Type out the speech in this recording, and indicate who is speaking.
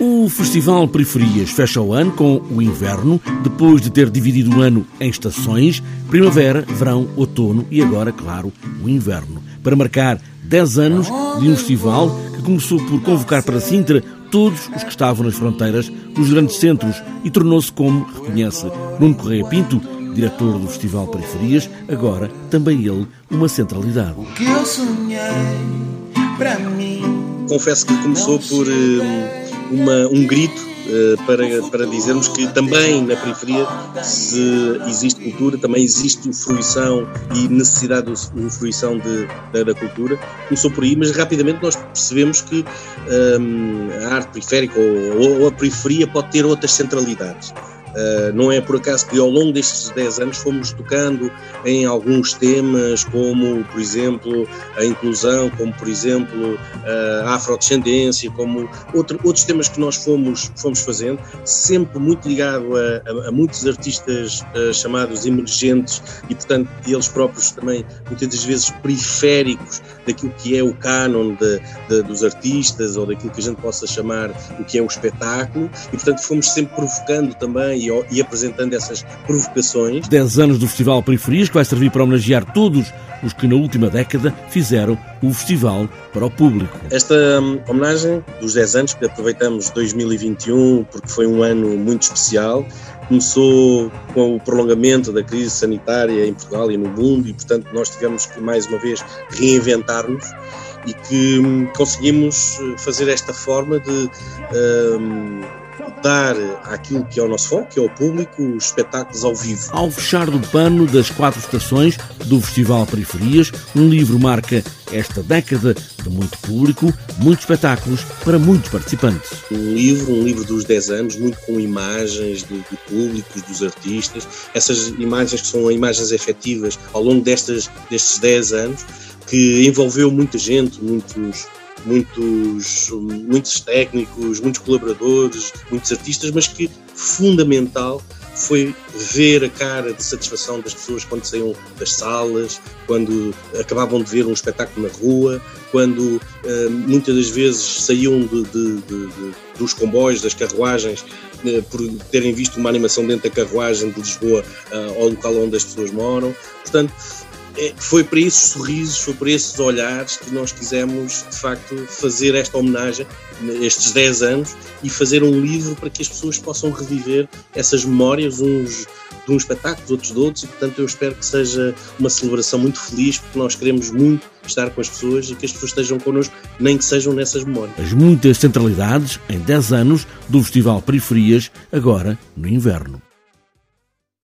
Speaker 1: O Festival Periferias fecha o ano com o inverno, depois de ter dividido o ano em estações, primavera, verão, outono e agora, claro, o inverno, para marcar 10 anos de um festival que começou por convocar para Sintra todos os que estavam nas fronteiras dos grandes centros e tornou-se, como reconhece Nuno Correia Pinto, diretor do Festival Periferias, agora também ele uma centralidade. O que eu sonhei
Speaker 2: para mim. Confesso que começou por uh, uma, um grito uh, para, para dizermos que também na periferia, se existe cultura, também existe fruição e necessidade de fruição de, da, da, cultura. Começou por aí, mas rapidamente nós percebemos que um, ehm, a arte periférica ou, ou a periferia pode ter outras centralidades. Uh, não é por acaso que ao longo destes 10 anos fomos tocando em alguns temas, como, por exemplo, a inclusão, como, por exemplo, a afrodescendência, como outro, outros temas que nós fomos, fomos fazendo, sempre muito ligado a, a, a muitos artistas uh, chamados emergentes e, portanto, eles próprios também, muitas das vezes, periféricos daquilo que é o cânon de, de, dos artistas ou daquilo que a gente possa chamar o que é o espetáculo, e, portanto, fomos sempre provocando também e, e apresentando essas provocações.
Speaker 1: 10 anos do Festival Periferias, que vai servir para homenagear todos os que na última década fizeram o festival para o público.
Speaker 2: Esta hum, homenagem dos 10 anos, que aproveitamos 2021 porque foi um ano muito especial, começou com o prolongamento da crise sanitária em Portugal e no mundo e, portanto, nós tivemos que mais uma vez reinventar-nos e que hum, conseguimos eh, fazer esta forma de um, dar àquilo que é o nosso foco, que é o público, os espetáculos ao vivo.
Speaker 1: Ao fechar do pano das quatro estações do Festival Periferias, um livro marca esta década de muito público, muitos espetáculos para muitos participantes.
Speaker 2: Um livro, um livro dos 10 anos, muito com imagens do, do público, dos artistas, essas imagens que são imagens efetivas ao longo destas, destes 10 anos, que envolveu muita gente, muitos muitos, muitos técnicos, muitos colaboradores, muitos artistas, mas que fundamental foi ver a cara de satisfação das pessoas quando saíam das salas, quando acabavam de ver um espetáculo na rua, quando uh, muitas das vezes saíam de, de, de, dos comboios, das carruagens, uh, por terem visto uma animação dentro da carruagem de Lisboa uh, ao local onde as pessoas moram. Portanto, foi para esses sorrisos, foi para esses olhares que nós quisemos, de facto, fazer esta homenagem, estes 10 anos, e fazer um livro para que as pessoas possam reviver essas memórias, uns de um espetáculo, outros de outros, e portanto eu espero que seja uma celebração muito feliz, porque nós queremos muito estar com as pessoas e que as pessoas estejam connosco, nem que sejam nessas memórias.
Speaker 1: As muitas centralidades em 10 anos do Festival Periferias, agora no inverno.